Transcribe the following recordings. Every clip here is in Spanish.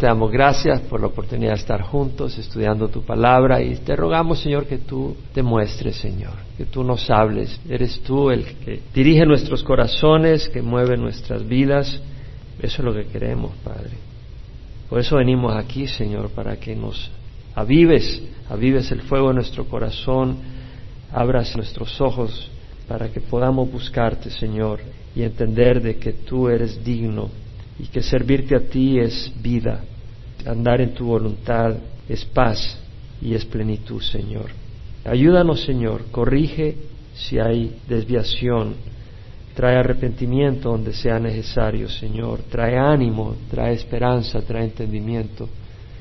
Te damos gracias por la oportunidad de estar juntos estudiando tu palabra y te rogamos, Señor, que tú te muestres, Señor, que tú nos hables. Eres tú el que dirige nuestros corazones, que mueve nuestras vidas. Eso es lo que queremos, Padre. Por eso venimos aquí, Señor, para que nos avives, avives el fuego de nuestro corazón, abras nuestros ojos para que podamos buscarte, Señor, y entender de que tú eres digno y que servirte a ti es vida, andar en tu voluntad es paz y es plenitud, Señor. Ayúdanos, Señor, corrige si hay desviación, trae arrepentimiento donde sea necesario, Señor, trae ánimo, trae esperanza, trae entendimiento,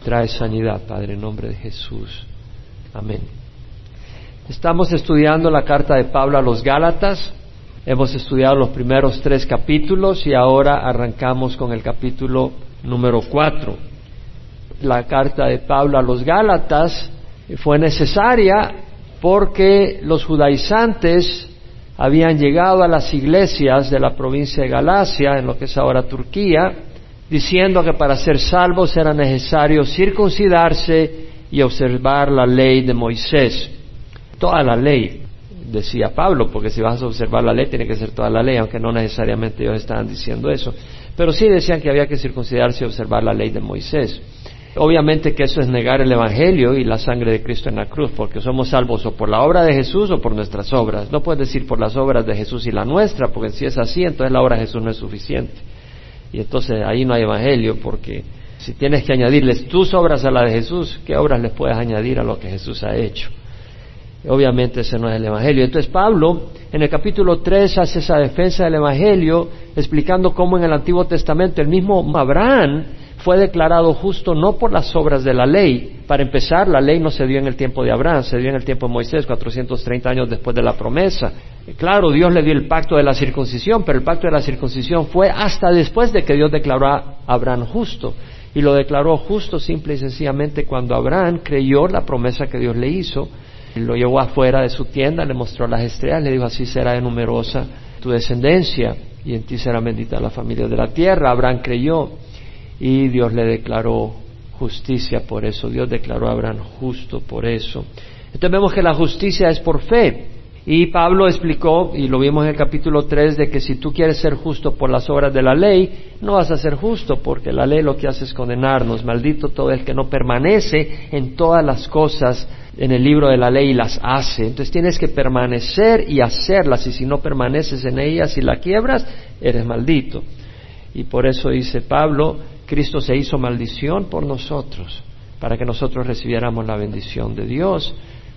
trae sanidad, Padre, en nombre de Jesús. Amén. Estamos estudiando la carta de Pablo a los Gálatas, Hemos estudiado los primeros tres capítulos y ahora arrancamos con el capítulo número cuatro. La carta de Pablo a los Gálatas fue necesaria porque los judaizantes habían llegado a las iglesias de la provincia de Galacia, en lo que es ahora Turquía, diciendo que para ser salvos era necesario circuncidarse y observar la ley de Moisés, toda la ley decía Pablo, porque si vas a observar la ley tiene que ser toda la ley, aunque no necesariamente ellos estaban diciendo eso. Pero sí decían que había que circuncidarse y observar la ley de Moisés. Obviamente que eso es negar el Evangelio y la sangre de Cristo en la cruz, porque somos salvos o por la obra de Jesús o por nuestras obras. No puedes decir por las obras de Jesús y la nuestra, porque si es así, entonces la obra de Jesús no es suficiente. Y entonces ahí no hay Evangelio, porque si tienes que añadirles tus obras a la de Jesús, ¿qué obras les puedes añadir a lo que Jesús ha hecho? Obviamente ese no es el Evangelio. Entonces Pablo en el capítulo 3 hace esa defensa del Evangelio explicando cómo en el Antiguo Testamento el mismo Abraham fue declarado justo no por las obras de la ley. Para empezar, la ley no se dio en el tiempo de Abraham, se dio en el tiempo de Moisés, 430 años después de la promesa. Claro, Dios le dio el pacto de la circuncisión, pero el pacto de la circuncisión fue hasta después de que Dios declaró a Abraham justo. Y lo declaró justo simple y sencillamente cuando Abraham creyó la promesa que Dios le hizo lo llevó afuera de su tienda, le mostró las estrellas, le dijo así será de numerosa tu descendencia y en ti será bendita la familia de la tierra. Abraham creyó y Dios le declaró justicia por eso. Dios declaró a Abraham justo por eso. Entonces vemos que la justicia es por fe. Y Pablo explicó, y lo vimos en el capítulo 3, de que si tú quieres ser justo por las obras de la ley, no vas a ser justo, porque la ley lo que hace es condenarnos. Maldito todo el que no permanece en todas las cosas en el libro de la ley y las hace. Entonces tienes que permanecer y hacerlas y si no permaneces en ellas y la quiebras, eres maldito. Y por eso dice Pablo, Cristo se hizo maldición por nosotros, para que nosotros recibiéramos la bendición de Dios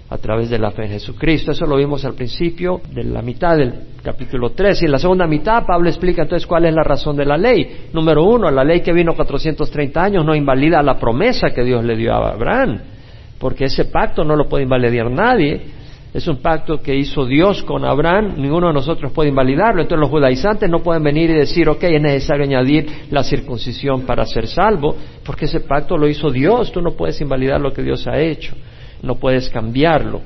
a través de la fe en Jesucristo. Eso lo vimos al principio de la mitad del capítulo 3. Y en la segunda mitad Pablo explica entonces cuál es la razón de la ley. Número uno, la ley que vino 430 años no invalida la promesa que Dios le dio a Abraham porque ese pacto no lo puede invalidar nadie. Es un pacto que hizo Dios con Abraham, ninguno de nosotros puede invalidarlo. Entonces los judaizantes no pueden venir y decir, ok, es necesario añadir la circuncisión para ser salvo, porque ese pacto lo hizo Dios, tú no puedes invalidar lo que Dios ha hecho, no puedes cambiarlo.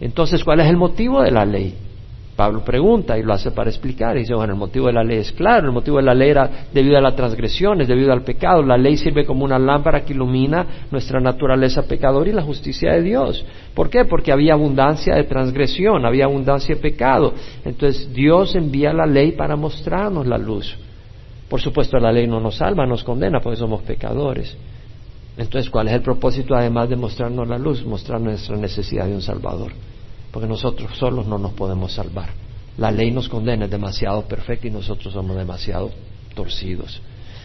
Entonces, ¿cuál es el motivo de la ley? Pablo pregunta y lo hace para explicar. Y dice, bueno, el motivo de la ley es claro, el motivo de la ley era debido a las transgresiones, debido al pecado. La ley sirve como una lámpara que ilumina nuestra naturaleza pecadora y la justicia de Dios. ¿Por qué? Porque había abundancia de transgresión, había abundancia de pecado. Entonces Dios envía la ley para mostrarnos la luz. Por supuesto, la ley no nos salva, nos condena porque somos pecadores. Entonces, ¿cuál es el propósito además de mostrarnos la luz? Mostrar nuestra necesidad de un Salvador porque nosotros solos no nos podemos salvar. La ley nos condena, es demasiado perfecta y nosotros somos demasiado torcidos.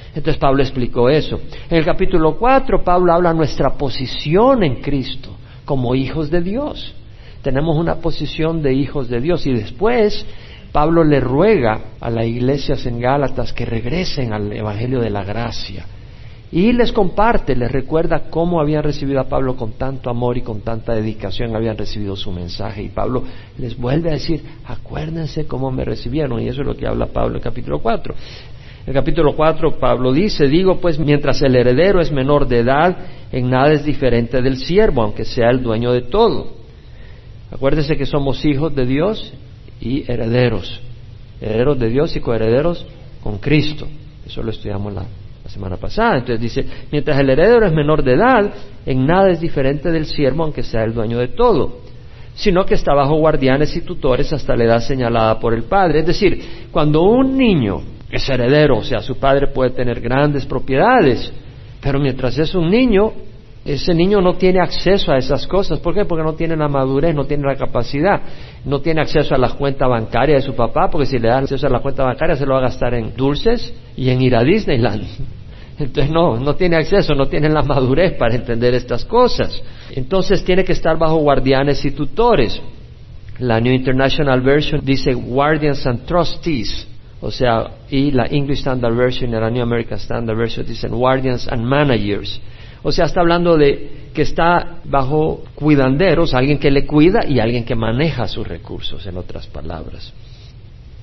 Entonces Pablo explicó eso. En el capítulo 4 Pablo habla nuestra posición en Cristo como hijos de Dios. Tenemos una posición de hijos de Dios y después Pablo le ruega a las iglesias en Gálatas que regresen al Evangelio de la Gracia y les comparte, les recuerda cómo habían recibido a Pablo con tanto amor y con tanta dedicación, habían recibido su mensaje. Y Pablo les vuelve a decir, acuérdense cómo me recibieron. Y eso es lo que habla Pablo en capítulo 4. En capítulo 4 Pablo dice, digo pues, mientras el heredero es menor de edad, en nada es diferente del siervo, aunque sea el dueño de todo. Acuérdense que somos hijos de Dios y herederos. Herederos de Dios y coherederos con Cristo. Eso lo estudiamos la la semana pasada. Entonces dice, mientras el heredero es menor de edad, en nada es diferente del siervo, aunque sea el dueño de todo, sino que está bajo guardianes y tutores hasta la edad señalada por el padre. Es decir, cuando un niño es heredero, o sea, su padre puede tener grandes propiedades, pero mientras es un niño, ese niño no tiene acceso a esas cosas. ¿Por qué? Porque no tiene la madurez, no tiene la capacidad, no tiene acceso a la cuenta bancaria de su papá, porque si le dan acceso a la cuenta bancaria se lo va a gastar en dulces y en ir a Disneyland. Entonces no, no tiene acceso, no tiene la madurez para entender estas cosas. Entonces tiene que estar bajo guardianes y tutores. La New International Version dice guardians and trustees. O sea, y la English Standard Version y la New American Standard Version dicen guardians and managers. O sea, está hablando de que está bajo cuidanderos, alguien que le cuida y alguien que maneja sus recursos, en otras palabras.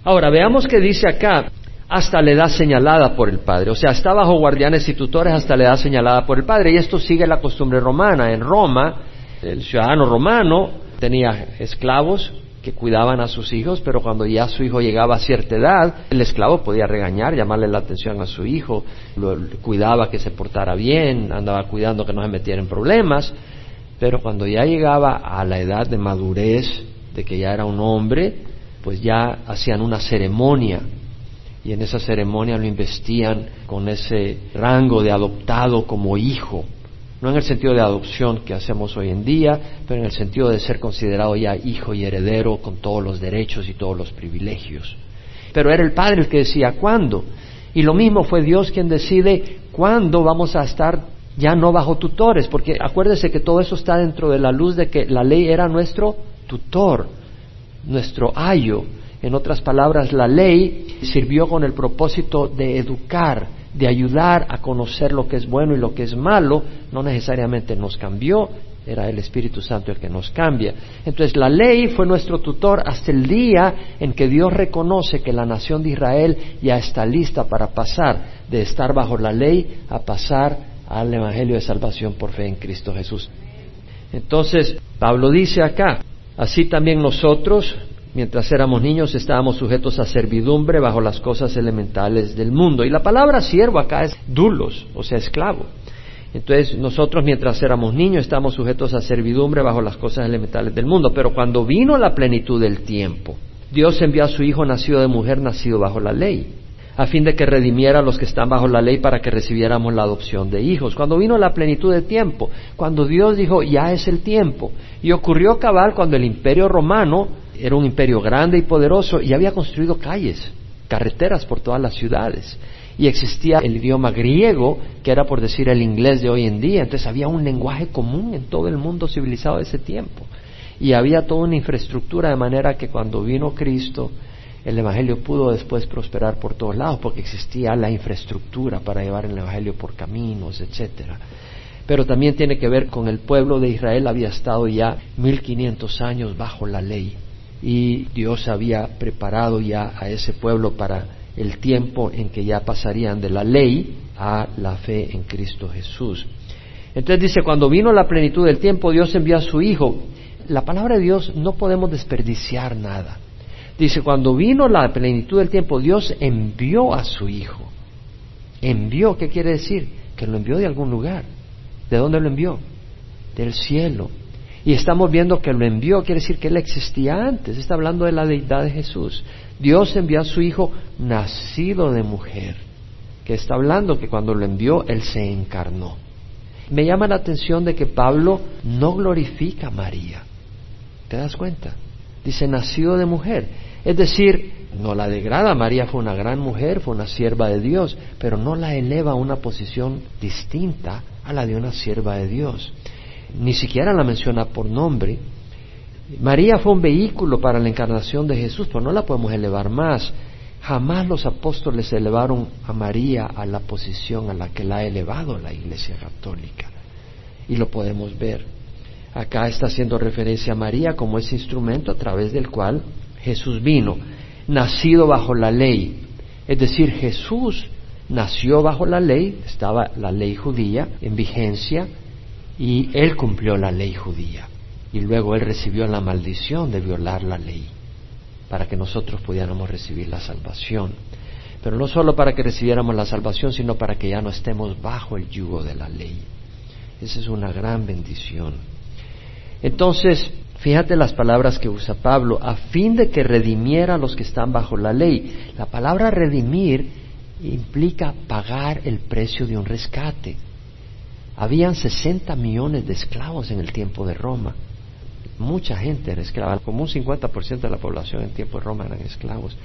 Ahora, veamos qué dice acá, hasta la edad señalada por el padre. O sea, está bajo guardianes y tutores hasta la edad señalada por el padre. Y esto sigue la costumbre romana. En Roma, el ciudadano romano tenía esclavos que cuidaban a sus hijos, pero cuando ya su hijo llegaba a cierta edad, el esclavo podía regañar, llamarle la atención a su hijo, lo, cuidaba que se portara bien, andaba cuidando que no se metiera en problemas, pero cuando ya llegaba a la edad de madurez, de que ya era un hombre, pues ya hacían una ceremonia y en esa ceremonia lo investían con ese rango de adoptado como hijo no en el sentido de adopción que hacemos hoy en día, pero en el sentido de ser considerado ya hijo y heredero con todos los derechos y todos los privilegios. Pero era el Padre el que decía cuándo. Y lo mismo fue Dios quien decide cuándo vamos a estar ya no bajo tutores, porque acuérdese que todo eso está dentro de la luz de que la ley era nuestro tutor, nuestro ayo. En otras palabras, la ley sirvió con el propósito de educar, de ayudar a conocer lo que es bueno y lo que es malo, no necesariamente nos cambió, era el Espíritu Santo el que nos cambia. Entonces la ley fue nuestro tutor hasta el día en que Dios reconoce que la nación de Israel ya está lista para pasar de estar bajo la ley a pasar al Evangelio de salvación por fe en Cristo Jesús. Entonces Pablo dice acá, así también nosotros, mientras éramos niños estábamos sujetos a servidumbre bajo las cosas elementales del mundo. Y la palabra siervo acá es dulos, o sea, esclavo. Entonces nosotros mientras éramos niños estábamos sujetos a servidumbre bajo las cosas elementales del mundo. Pero cuando vino la plenitud del tiempo, Dios envió a su Hijo nacido de mujer, nacido bajo la ley, a fin de que redimiera a los que están bajo la ley para que recibiéramos la adopción de hijos. Cuando vino la plenitud del tiempo, cuando Dios dijo, ya es el tiempo, y ocurrió cabal cuando el imperio romano era un imperio grande y poderoso y había construido calles, carreteras por todas las ciudades. Y existía el idioma griego, que era por decir el inglés de hoy en día. Entonces había un lenguaje común en todo el mundo civilizado de ese tiempo. Y había toda una infraestructura de manera que cuando vino Cristo, el Evangelio pudo después prosperar por todos lados porque existía la infraestructura para llevar el Evangelio por caminos, etcétera. Pero también tiene que ver con el pueblo de Israel había estado ya 1500 años bajo la ley y Dios había preparado ya a ese pueblo para el tiempo en que ya pasarían de la ley a la fe en Cristo Jesús. Entonces dice, cuando vino la plenitud del tiempo, Dios envió a su Hijo. La palabra de Dios no podemos desperdiciar nada. Dice, cuando vino la plenitud del tiempo, Dios envió a su Hijo. Envió, ¿qué quiere decir? Que lo envió de algún lugar. ¿De dónde lo envió? Del cielo. Y estamos viendo que lo envió, quiere decir que Él existía antes. Está hablando de la deidad de Jesús. Dios envió a su Hijo nacido de mujer, que está hablando que cuando lo envió, Él se encarnó. Me llama la atención de que Pablo no glorifica a María. ¿Te das cuenta? Dice nacido de mujer. Es decir, no la degrada. María fue una gran mujer, fue una sierva de Dios, pero no la eleva a una posición distinta a la de una sierva de Dios ni siquiera la menciona por nombre. María fue un vehículo para la encarnación de Jesús, pero no la podemos elevar más. Jamás los apóstoles elevaron a María a la posición a la que la ha elevado la Iglesia Católica. Y lo podemos ver. Acá está haciendo referencia a María como ese instrumento a través del cual Jesús vino, nacido bajo la ley. Es decir, Jesús nació bajo la ley, estaba la ley judía en vigencia, y él cumplió la ley judía. Y luego él recibió la maldición de violar la ley para que nosotros pudiéramos recibir la salvación. pero no solo para que recibiéramos la salvación, sino para que ya no estemos bajo el yugo de la ley. Esa es una gran bendición. Entonces, fíjate las palabras que usa Pablo, a fin de que redimiera a los que están bajo la ley. La palabra redimir implica pagar el precio de un rescate. Habían 60 millones de esclavos en el tiempo de Roma. Mucha gente era esclava, como un 50% de la población en tiempo de Roma eran esclavos.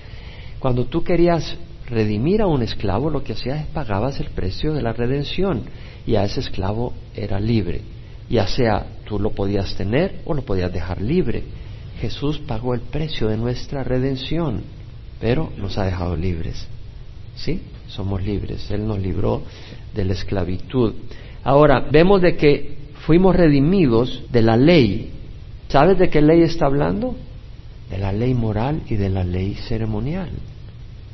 Cuando tú querías redimir a un esclavo, lo que hacías es pagabas el precio de la redención y a ese esclavo era libre. Ya sea tú lo podías tener o lo podías dejar libre. Jesús pagó el precio de nuestra redención, pero nos ha dejado libres. ¿Sí? Somos libres. Él nos libró de la esclavitud. Ahora, vemos de que fuimos redimidos de la ley. ¿Sabes de qué ley está hablando? De la ley moral y de la ley ceremonial.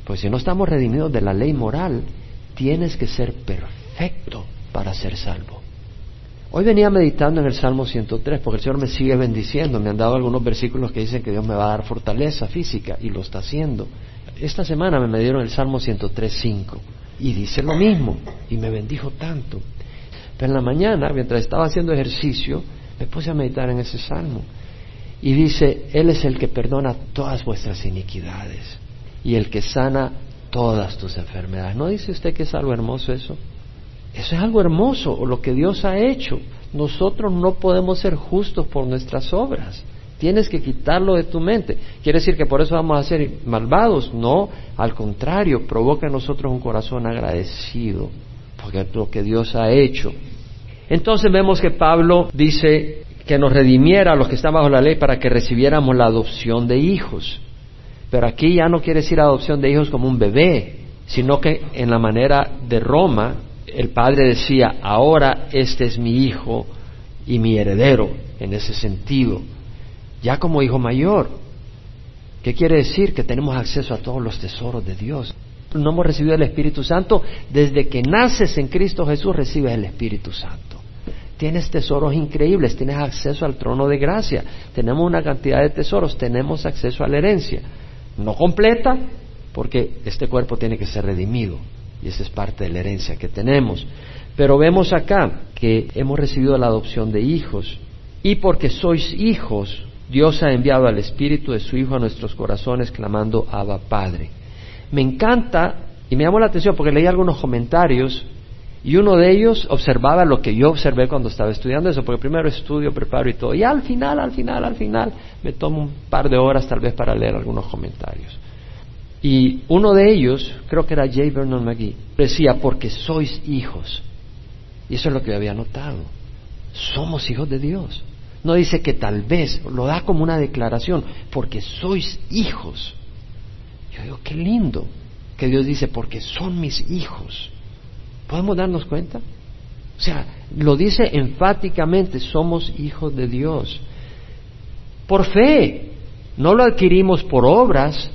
Pues si no estamos redimidos de la ley moral, tienes que ser perfecto para ser salvo. Hoy venía meditando en el Salmo 103 porque el Señor me sigue bendiciendo. Me han dado algunos versículos que dicen que Dios me va a dar fortaleza física y lo está haciendo. Esta semana me dieron el Salmo 103.5 y dice lo mismo y me bendijo tanto. Pero en la mañana, mientras estaba haciendo ejercicio, me puse a meditar en ese salmo y dice, Él es el que perdona todas vuestras iniquidades y el que sana todas tus enfermedades. ¿No dice usted que es algo hermoso eso? Eso es algo hermoso, lo que Dios ha hecho. Nosotros no podemos ser justos por nuestras obras. Tienes que quitarlo de tu mente. ¿Quiere decir que por eso vamos a ser malvados? No, al contrario, provoca en nosotros un corazón agradecido, porque lo que Dios ha hecho. Entonces vemos que Pablo dice que nos redimiera a los que están bajo la ley para que recibiéramos la adopción de hijos. Pero aquí ya no quiere decir adopción de hijos como un bebé, sino que en la manera de Roma, el padre decía, ahora este es mi hijo y mi heredero, en ese sentido, ya como hijo mayor. ¿Qué quiere decir? Que tenemos acceso a todos los tesoros de Dios. No hemos recibido el Espíritu Santo. Desde que naces en Cristo Jesús recibes el Espíritu Santo. Tienes tesoros increíbles, tienes acceso al trono de gracia. Tenemos una cantidad de tesoros, tenemos acceso a la herencia no completa, porque este cuerpo tiene que ser redimido y esa es parte de la herencia que tenemos. Pero vemos acá que hemos recibido la adopción de hijos y porque sois hijos, Dios ha enviado al Espíritu de su Hijo a nuestros corazones clamando Abba Padre. Me encanta y me llamó la atención porque leí algunos comentarios y uno de ellos observaba lo que yo observé cuando estaba estudiando eso, porque primero estudio, preparo y todo. Y al final, al final, al final, me tomo un par de horas tal vez para leer algunos comentarios. Y uno de ellos, creo que era J. Vernon McGee, decía, porque sois hijos. Y eso es lo que había notado. Somos hijos de Dios. No dice que tal vez, lo da como una declaración, porque sois hijos. Yo digo, qué lindo que Dios dice, porque son mis hijos. ¿Podemos darnos cuenta? O sea, lo dice enfáticamente, somos hijos de Dios. Por fe, no lo adquirimos por obras,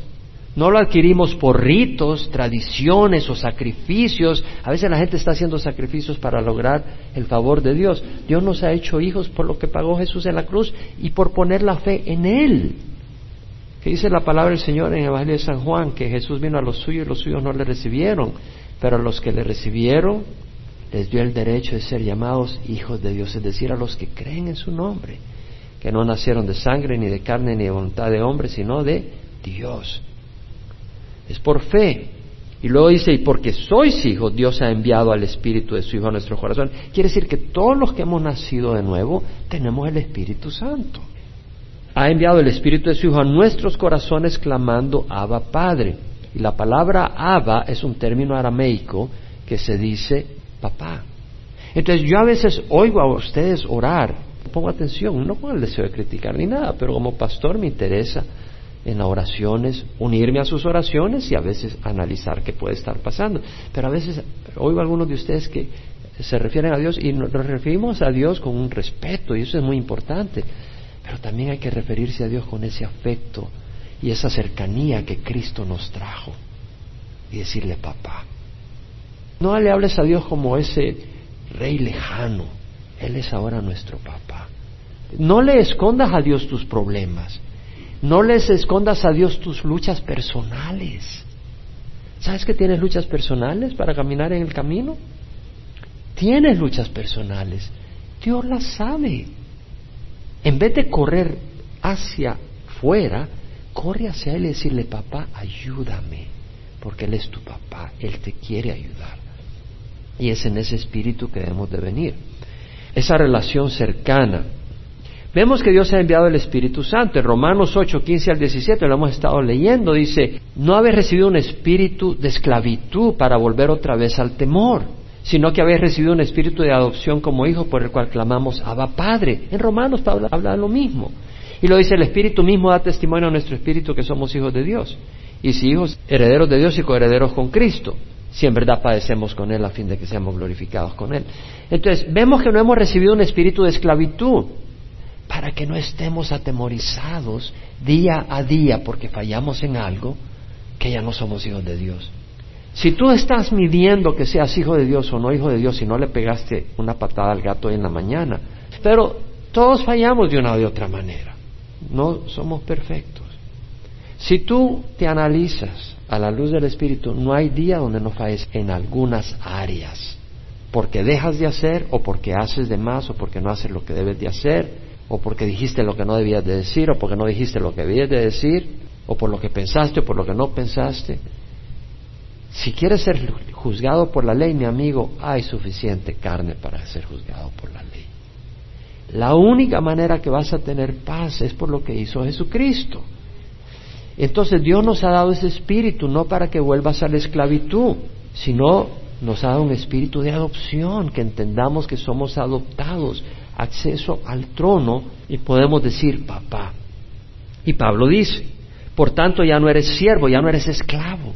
no lo adquirimos por ritos, tradiciones o sacrificios. A veces la gente está haciendo sacrificios para lograr el favor de Dios. Dios nos ha hecho hijos por lo que pagó Jesús en la cruz y por poner la fe en Él. Que dice la palabra del Señor en el Evangelio de San Juan, que Jesús vino a los suyos y los suyos no le recibieron. Pero a los que le recibieron les dio el derecho de ser llamados hijos de Dios, es decir, a los que creen en su nombre, que no nacieron de sangre, ni de carne, ni de voluntad de hombre, sino de Dios. Es por fe. Y luego dice, y porque sois hijos, Dios ha enviado al Espíritu de su Hijo a nuestro corazón. Quiere decir que todos los que hemos nacido de nuevo tenemos el Espíritu Santo. Ha enviado el Espíritu de su Hijo a nuestros corazones clamando, Abba Padre. Y la palabra Abba es un término arameico que se dice papá. Entonces yo a veces oigo a ustedes orar, pongo atención, no con el deseo de criticar ni nada, pero como pastor me interesa en oraciones unirme a sus oraciones y a veces analizar qué puede estar pasando. Pero a veces oigo a algunos de ustedes que se refieren a Dios y nos referimos a Dios con un respeto y eso es muy importante. Pero también hay que referirse a Dios con ese afecto y esa cercanía que Cristo nos trajo y decirle papá. No le hables a Dios como ese rey lejano, Él es ahora nuestro papá. No le escondas a Dios tus problemas, no les escondas a Dios tus luchas personales. ¿Sabes que tienes luchas personales para caminar en el camino? Tienes luchas personales. Dios las sabe. En vez de correr hacia fuera, corre hacia Él y decirle, papá, ayúdame, porque Él es tu papá, Él te quiere ayudar. Y es en ese espíritu que debemos de venir. Esa relación cercana. Vemos que Dios ha enviado el Espíritu Santo. En Romanos 8, 15 al 17, lo hemos estado leyendo, dice, no habéis recibido un espíritu de esclavitud para volver otra vez al temor, sino que habéis recibido un espíritu de adopción como hijo por el cual clamamos Abba Padre. En Romanos Pablo habla lo mismo. Y lo dice, el Espíritu mismo da testimonio a nuestro Espíritu que somos hijos de Dios. Y si hijos, herederos de Dios y coherederos con Cristo. Si en verdad padecemos con Él a fin de que seamos glorificados con Él. Entonces, vemos que no hemos recibido un espíritu de esclavitud para que no estemos atemorizados día a día porque fallamos en algo que ya no somos hijos de Dios. Si tú estás midiendo que seas hijo de Dios o no hijo de Dios si no le pegaste una patada al gato hoy en la mañana, pero todos fallamos de una u otra manera. No somos perfectos. Si tú te analizas a la luz del Espíritu, no hay día donde no falles en algunas áreas. Porque dejas de hacer, o porque haces de más, o porque no haces lo que debes de hacer, o porque dijiste lo que no debías de decir, o porque no dijiste lo que debías de decir, o por lo que pensaste, o por lo que no pensaste. Si quieres ser juzgado por la ley, mi amigo, hay suficiente carne para ser juzgado por la ley. La única manera que vas a tener paz es por lo que hizo Jesucristo. Entonces Dios nos ha dado ese espíritu no para que vuelvas a la esclavitud, sino nos ha dado un espíritu de adopción, que entendamos que somos adoptados, acceso al trono y podemos decir papá. Y Pablo dice, por tanto ya no eres siervo, ya no eres esclavo.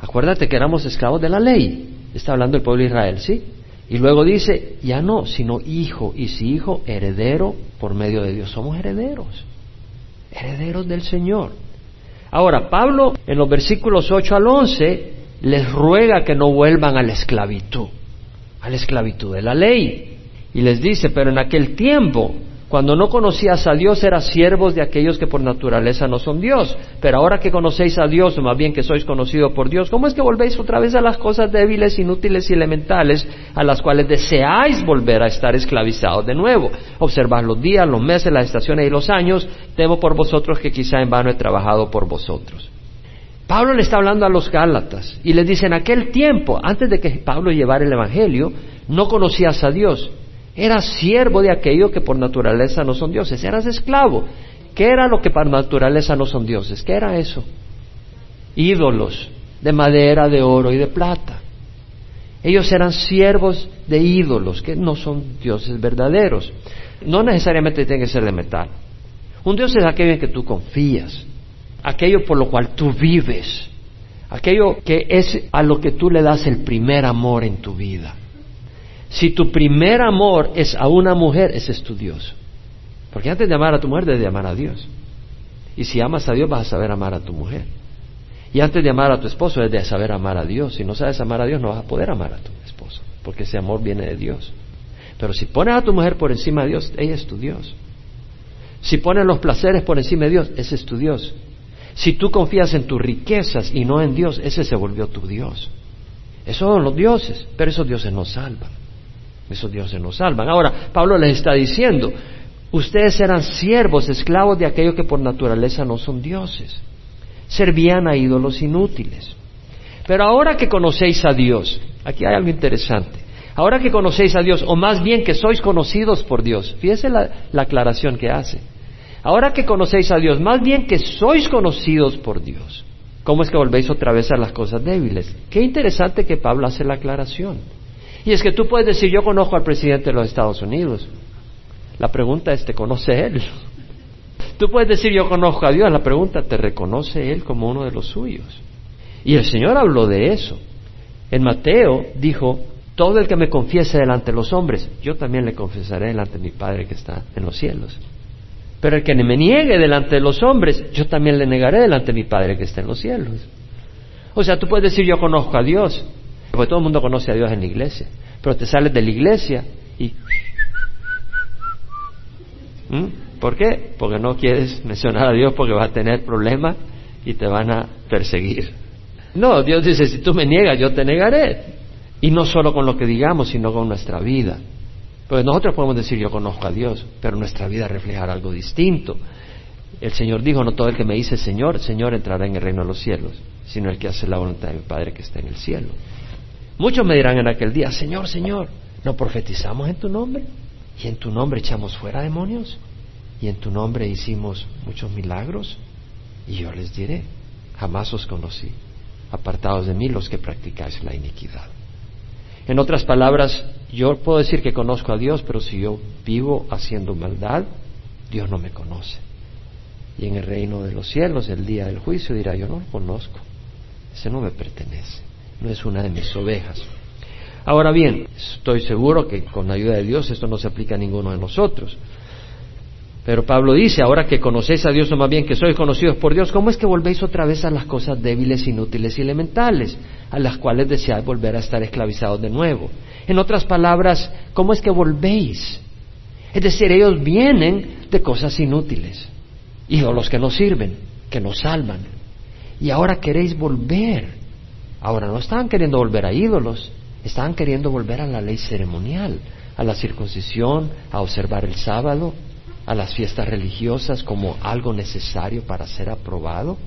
Acuérdate que éramos esclavos de la ley. Está hablando el pueblo de Israel, ¿sí? Y luego dice, ya no, sino hijo, y si hijo, heredero por medio de Dios. Somos herederos, herederos del Señor. Ahora, Pablo en los versículos 8 al 11 les ruega que no vuelvan a la esclavitud, a la esclavitud de la ley. Y les dice, pero en aquel tiempo cuando no conocías a Dios eras siervos de aquellos que por naturaleza no son Dios. Pero ahora que conocéis a Dios, o más bien que sois conocidos por Dios, ¿cómo es que volvéis otra vez a las cosas débiles, inútiles y elementales a las cuales deseáis volver a estar esclavizados de nuevo? Observad los días, los meses, las estaciones y los años. Temo por vosotros que quizá en vano he trabajado por vosotros. Pablo le está hablando a los Gálatas y les dice, en aquel tiempo, antes de que Pablo llevara el Evangelio, no conocías a Dios. Eras siervo de aquello que por naturaleza no son dioses. Eras esclavo. ¿Qué era lo que por naturaleza no son dioses? ¿Qué era eso? Ídolos de madera, de oro y de plata. Ellos eran siervos de ídolos que no son dioses verdaderos. No necesariamente tienen que ser de metal. Un dios es aquello en que tú confías, aquello por lo cual tú vives, aquello que es a lo que tú le das el primer amor en tu vida. Si tu primer amor es a una mujer, ese es tu Dios. Porque antes de amar a tu mujer, debes de amar a Dios. Y si amas a Dios, vas a saber amar a tu mujer. Y antes de amar a tu esposo, debes de saber amar a Dios. Si no sabes amar a Dios, no vas a poder amar a tu esposo. Porque ese amor viene de Dios. Pero si pones a tu mujer por encima de Dios, ella es tu Dios. Si pones los placeres por encima de Dios, ese es tu Dios. Si tú confías en tus riquezas y no en Dios, ese se volvió tu Dios. Esos son los dioses, pero esos dioses no salvan. Esos dioses nos salvan. Ahora, Pablo les está diciendo, ustedes eran siervos, esclavos de aquellos que por naturaleza no son dioses. Servían a ídolos inútiles. Pero ahora que conocéis a Dios, aquí hay algo interesante. Ahora que conocéis a Dios, o más bien que sois conocidos por Dios, fíjese la, la aclaración que hace. Ahora que conocéis a Dios, más bien que sois conocidos por Dios, ¿cómo es que volvéis otra vez a las cosas débiles? Qué interesante que Pablo hace la aclaración. Y es que tú puedes decir, yo conozco al presidente de los Estados Unidos. La pregunta es, ¿te conoce él? Tú puedes decir, yo conozco a Dios. La pregunta, ¿te reconoce él como uno de los suyos? Y el Señor habló de eso. En Mateo dijo, todo el que me confiese delante de los hombres, yo también le confesaré delante de mi Padre que está en los cielos. Pero el que me niegue delante de los hombres, yo también le negaré delante de mi Padre que está en los cielos. O sea, tú puedes decir, yo conozco a Dios, porque todo el mundo conoce a Dios en la iglesia. Pero te sales de la iglesia y... ¿Mm? ¿Por qué? Porque no quieres mencionar a Dios porque vas a tener problemas y te van a perseguir. No, Dios dice, si tú me niegas, yo te negaré. Y no solo con lo que digamos, sino con nuestra vida. Pues nosotros podemos decir, yo conozco a Dios, pero nuestra vida reflejará algo distinto. El Señor dijo, no todo el que me dice Señor, Señor entrará en el reino de los cielos, sino el que hace la voluntad de mi Padre que está en el cielo. Muchos me dirán en aquel día, Señor, Señor, ¿no profetizamos en tu nombre? ¿Y en tu nombre echamos fuera demonios? ¿Y en tu nombre hicimos muchos milagros? Y yo les diré, jamás os conocí, apartados de mí los que practicáis la iniquidad. En otras palabras, yo puedo decir que conozco a Dios, pero si yo vivo haciendo maldad, Dios no me conoce. Y en el reino de los cielos, el día del juicio, dirá, yo no lo conozco, ese no me pertenece no es una de mis ovejas. Ahora bien, estoy seguro que con la ayuda de Dios esto no se aplica a ninguno de nosotros. Pero Pablo dice, ahora que conocéis a Dios, o más bien que sois conocidos por Dios, ¿cómo es que volvéis otra vez a las cosas débiles, inútiles y elementales, a las cuales deseáis volver a estar esclavizados de nuevo? En otras palabras, ¿cómo es que volvéis? Es decir, ellos vienen de cosas inútiles, ídolos que no sirven, que nos salvan. Y ahora queréis volver Ahora, no estaban queriendo volver a ídolos, estaban queriendo volver a la ley ceremonial, a la circuncisión, a observar el sábado, a las fiestas religiosas como algo necesario para ser aprobado.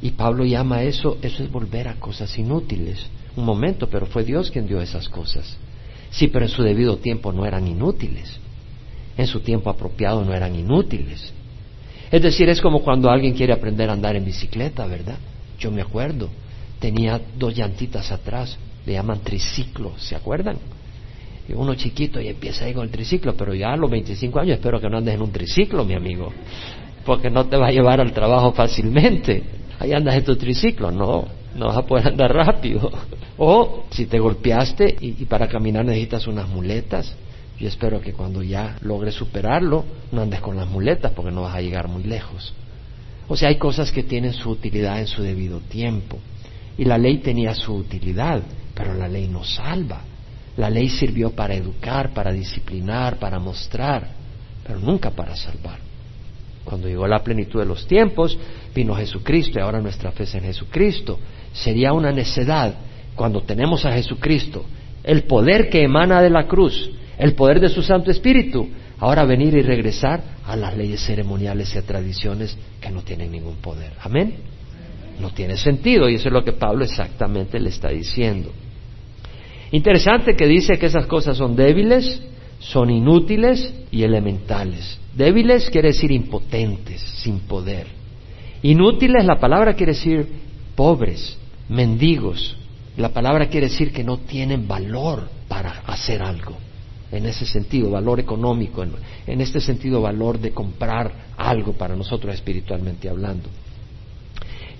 Y Pablo llama eso, eso es volver a cosas inútiles. Un momento, pero fue Dios quien dio esas cosas. Sí, pero en su debido tiempo no eran inútiles. En su tiempo apropiado no eran inútiles. Es decir, es como cuando alguien quiere aprender a andar en bicicleta, ¿verdad? Yo me acuerdo, tenía dos llantitas atrás, le llaman triciclo, ¿se acuerdan? Y uno chiquito y empieza ahí con el triciclo, pero ya a los 25 años espero que no andes en un triciclo, mi amigo, porque no te va a llevar al trabajo fácilmente. Ahí andas en tu triciclo, no, no vas a poder andar rápido. O si te golpeaste y, y para caminar necesitas unas muletas, yo espero que cuando ya logres superarlo, no andes con las muletas porque no vas a llegar muy lejos. O sea, hay cosas que tienen su utilidad en su debido tiempo. Y la ley tenía su utilidad, pero la ley no salva. La ley sirvió para educar, para disciplinar, para mostrar, pero nunca para salvar. Cuando llegó la plenitud de los tiempos, vino Jesucristo y ahora nuestra fe es en Jesucristo. Sería una necedad cuando tenemos a Jesucristo, el poder que emana de la cruz, el poder de su Santo Espíritu, ahora venir y regresar a las leyes ceremoniales y a tradiciones que no tienen ningún poder. Amén. No tiene sentido y eso es lo que Pablo exactamente le está diciendo. Interesante que dice que esas cosas son débiles, son inútiles y elementales. Débiles quiere decir impotentes, sin poder. Inútiles, la palabra quiere decir pobres, mendigos. La palabra quiere decir que no tienen valor para hacer algo. En ese sentido, valor económico, en, en este sentido, valor de comprar algo para nosotros espiritualmente hablando.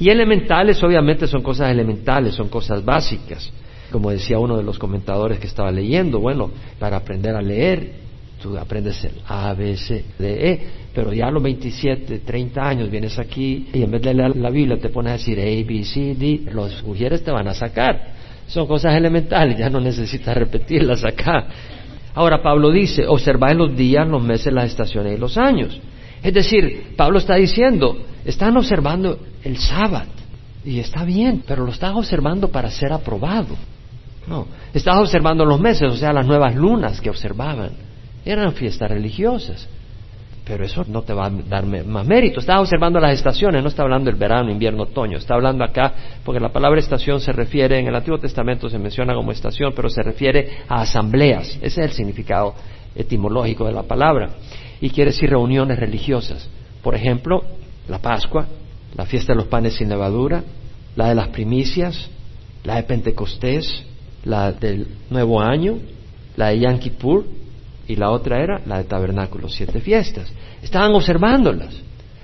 Y elementales, obviamente, son cosas elementales, son cosas básicas. Como decía uno de los comentadores que estaba leyendo, bueno, para aprender a leer, tú aprendes el A, B, C, D, E, pero ya a los 27, 30 años vienes aquí y en vez de leer la Biblia te pones a decir A, B, C, D, los ujieres te van a sacar. Son cosas elementales, ya no necesitas repetirlas acá. Ahora Pablo dice, observad los días, los meses, las estaciones y los años. Es decir, Pablo está diciendo, están observando el sábado y está bien, pero lo estás observando para ser aprobado. No, estás observando los meses, o sea, las nuevas lunas que observaban. Eran fiestas religiosas, pero eso no te va a dar más mérito. Estás observando las estaciones, no está hablando del verano, invierno, otoño. Está hablando acá, porque la palabra estación se refiere, en el Antiguo Testamento se menciona como estación, pero se refiere a asambleas. Ese es el significado etimológico de la palabra. Y quiere decir reuniones religiosas. Por ejemplo, la Pascua, la fiesta de los panes sin levadura, la de las primicias, la de Pentecostés, la del Nuevo Año, la de Yom Kippur y la otra era la de Tabernáculos, siete fiestas. Estaban observándolas,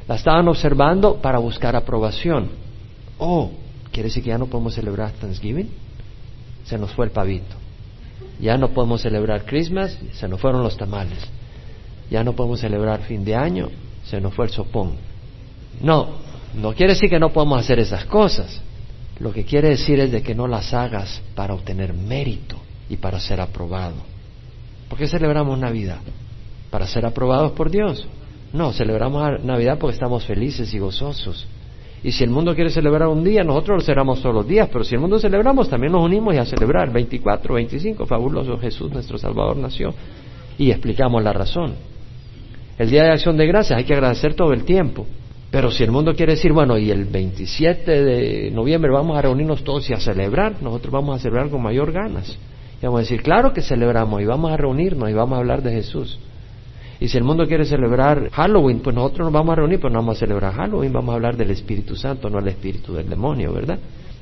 las estaban observando para buscar aprobación. Oh, ¿quiere decir que ya no podemos celebrar Thanksgiving? Se nos fue el pavito. Ya no podemos celebrar Christmas, se nos fueron los tamales. Ya no podemos celebrar fin de año, se nos fue el sopón. No, no quiere decir que no podemos hacer esas cosas. Lo que quiere decir es de que no las hagas para obtener mérito y para ser aprobado. ¿Por qué celebramos Navidad? ¿Para ser aprobados por Dios? No, celebramos Navidad porque estamos felices y gozosos. Y si el mundo quiere celebrar un día, nosotros lo celebramos todos los días, pero si el mundo celebramos, también nos unimos y a celebrar 24, 25, fabuloso Jesús, nuestro Salvador, nació. Y explicamos la razón. El Día de Acción de Gracias hay que agradecer todo el tiempo. Pero si el mundo quiere decir, bueno, y el 27 de noviembre vamos a reunirnos todos y a celebrar, nosotros vamos a celebrar con mayor ganas. Y vamos a decir, claro que celebramos y vamos a reunirnos y vamos a hablar de Jesús. Y si el mundo quiere celebrar Halloween, pues nosotros nos vamos a reunir, pero no vamos a celebrar Halloween, vamos a hablar del Espíritu Santo, no el espíritu del demonio, ¿verdad?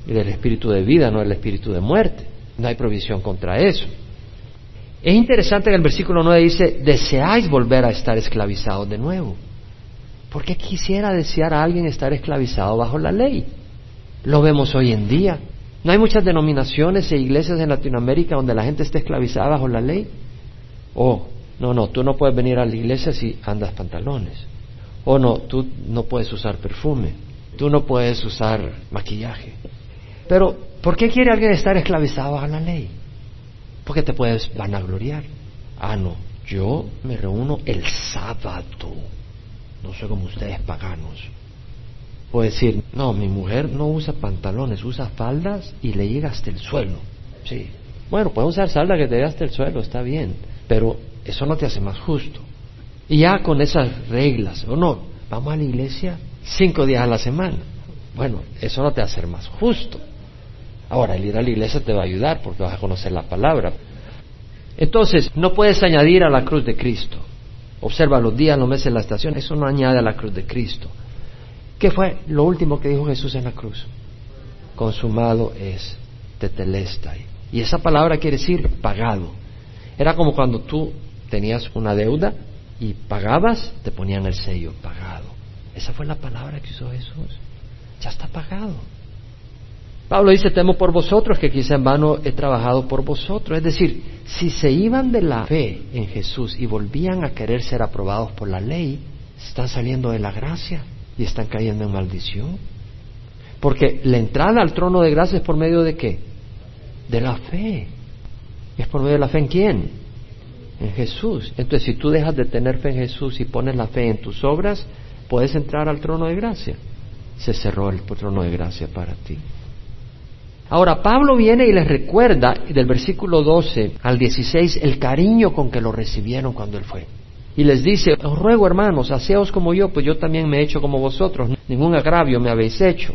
Y del espíritu de vida, no el espíritu de muerte. No hay provisión contra eso. Es interesante que el versículo 9 dice, deseáis volver a estar esclavizados de nuevo. ¿Por qué quisiera desear a alguien estar esclavizado bajo la ley? Lo vemos hoy en día. ¿No hay muchas denominaciones e iglesias en Latinoamérica donde la gente esté esclavizada bajo la ley? Oh, no, no, tú no puedes venir a la iglesia si andas pantalones. O no, tú no puedes usar perfume. Tú no puedes usar maquillaje. Pero, ¿por qué quiere alguien estar esclavizado a la ley? Porque te puedes vanagloriar. Ah, no, yo me reúno el sábado. No soy como ustedes paganos. Puede decir, no, mi mujer no usa pantalones, usa faldas y le llega hasta el suelo. Sí. Bueno, puede usar falda que te llegue hasta el suelo, está bien. Pero eso no te hace más justo. Y ya con esas reglas, o no, vamos a la iglesia cinco días a la semana. Bueno, eso no te hace más justo. Ahora, el ir a la iglesia te va a ayudar porque vas a conocer la palabra. Entonces, no puedes añadir a la cruz de Cristo. Observa los días, los meses, la estación. Eso no añade a la cruz de Cristo. ¿Qué fue lo último que dijo Jesús en la cruz? Consumado es tetelestai. Y esa palabra quiere decir pagado. Era como cuando tú tenías una deuda y pagabas, te ponían el sello, pagado. Esa fue la palabra que usó Jesús. Ya está pagado. Pablo dice, temo por vosotros, que quizá en vano he trabajado por vosotros. Es decir, si se iban de la fe en Jesús y volvían a querer ser aprobados por la ley, están saliendo de la gracia y están cayendo en maldición. Porque la entrada al trono de gracia es por medio de qué? De la fe. ¿Es por medio de la fe en quién? en Jesús. Entonces, si tú dejas de tener fe en Jesús y pones la fe en tus obras, puedes entrar al trono de gracia. Se cerró el trono de gracia para ti. Ahora, Pablo viene y les recuerda del versículo 12 al 16 el cariño con que lo recibieron cuando él fue. Y les dice, os ruego hermanos, haceos como yo, pues yo también me he hecho como vosotros, ningún agravio me habéis hecho.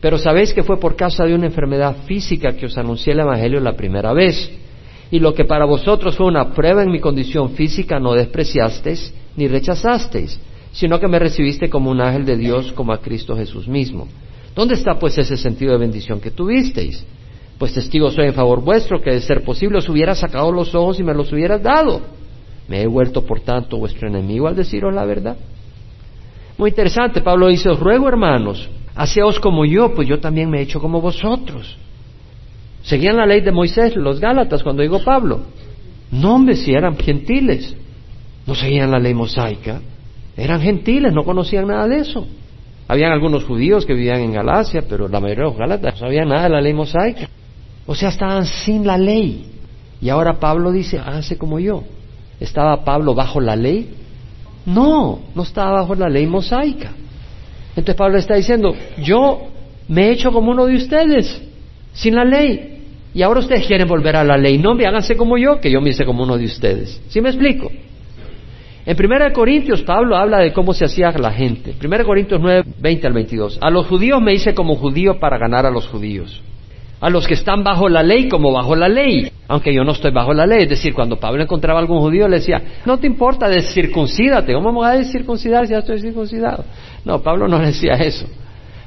Pero sabéis que fue por causa de una enfermedad física que os anuncié el Evangelio la primera vez y lo que para vosotros fue una prueba en mi condición física no despreciasteis ni rechazasteis, sino que me recibiste como un ángel de Dios, como a Cristo Jesús mismo. ¿Dónde está pues ese sentido de bendición que tuvisteis? Pues testigo soy en favor vuestro que de ser posible os hubiera sacado los ojos y me los hubieras dado. Me he vuelto por tanto vuestro enemigo al deciros la verdad. Muy interesante, Pablo dice, os ruego hermanos, haceos como yo, pues yo también me he hecho como vosotros. Seguían la ley de Moisés, los Gálatas, cuando digo Pablo. No, hombre, si eran gentiles. No seguían la ley mosaica. Eran gentiles, no conocían nada de eso. Habían algunos judíos que vivían en Galacia, pero la mayoría de los Gálatas no sabían nada de la ley mosaica. O sea, estaban sin la ley. Y ahora Pablo dice, háganse como yo. ¿Estaba Pablo bajo la ley? No, no estaba bajo la ley mosaica. Entonces Pablo está diciendo, yo me he hecho como uno de ustedes sin la ley. Y ahora ustedes quieren volver a la ley. No, háganse como yo, que yo me hice como uno de ustedes. ¿Sí me explico? En 1 Corintios, Pablo habla de cómo se hacía la gente. 1 Corintios 9, 20 al 22. A los judíos me hice como judío para ganar a los judíos. A los que están bajo la ley como bajo la ley. Aunque yo no estoy bajo la ley. Es decir, cuando Pablo encontraba a algún judío le decía, no te importa, descircuncídate. ¿Cómo me voy a descircuncidar si ya estoy circuncidado? No, Pablo no decía eso.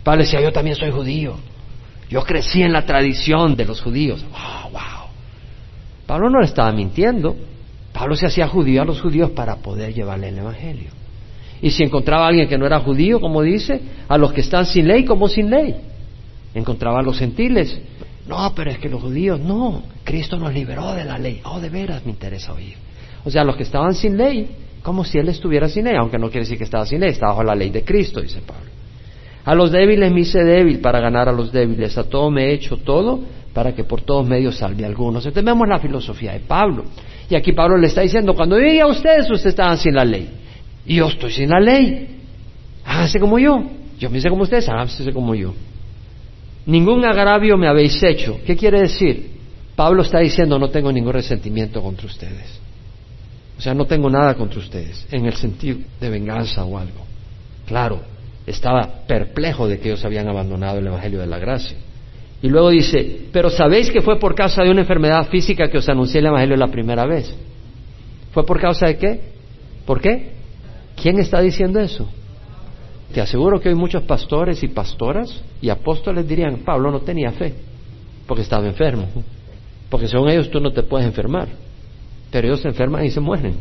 Pablo decía, yo también soy judío. Yo crecí en la tradición de los judíos. Wow, wow. Pablo no le estaba mintiendo. Pablo se hacía judío a los judíos para poder llevarle el Evangelio. Y si encontraba a alguien que no era judío, como dice, a los que están sin ley, como sin ley. Encontraba a los gentiles. No, pero es que los judíos, no. Cristo nos liberó de la ley. Oh, de veras me interesa oír. O sea, los que estaban sin ley, como si él estuviera sin ley, aunque no quiere decir que estaba sin ley, estaba bajo la ley de Cristo, dice Pablo. A los débiles me hice débil para ganar a los débiles. A todo me he hecho todo para que por todos medios salve a algunos. Entonces vemos la filosofía de Pablo. Y aquí Pablo le está diciendo, cuando yo a ustedes, ustedes estaban sin la ley. Y yo estoy sin la ley. Háganse como yo. Yo me hice como ustedes, háganse como yo. Ningún agravio me habéis hecho. ¿Qué quiere decir? Pablo está diciendo, no tengo ningún resentimiento contra ustedes. O sea, no tengo nada contra ustedes, en el sentido de venganza o algo. Claro, estaba perplejo de que ellos habían abandonado el Evangelio de la Gracia. Y luego dice, pero sabéis que fue por causa de una enfermedad física que os anuncié el Evangelio la primera vez. ¿Fue por causa de qué? ¿Por qué? ¿Quién está diciendo eso? Te aseguro que hay muchos pastores y pastoras y apóstoles dirían, Pablo no tenía fe, porque estaba enfermo. Porque según ellos tú no te puedes enfermar, pero ellos se enferman y se mueren.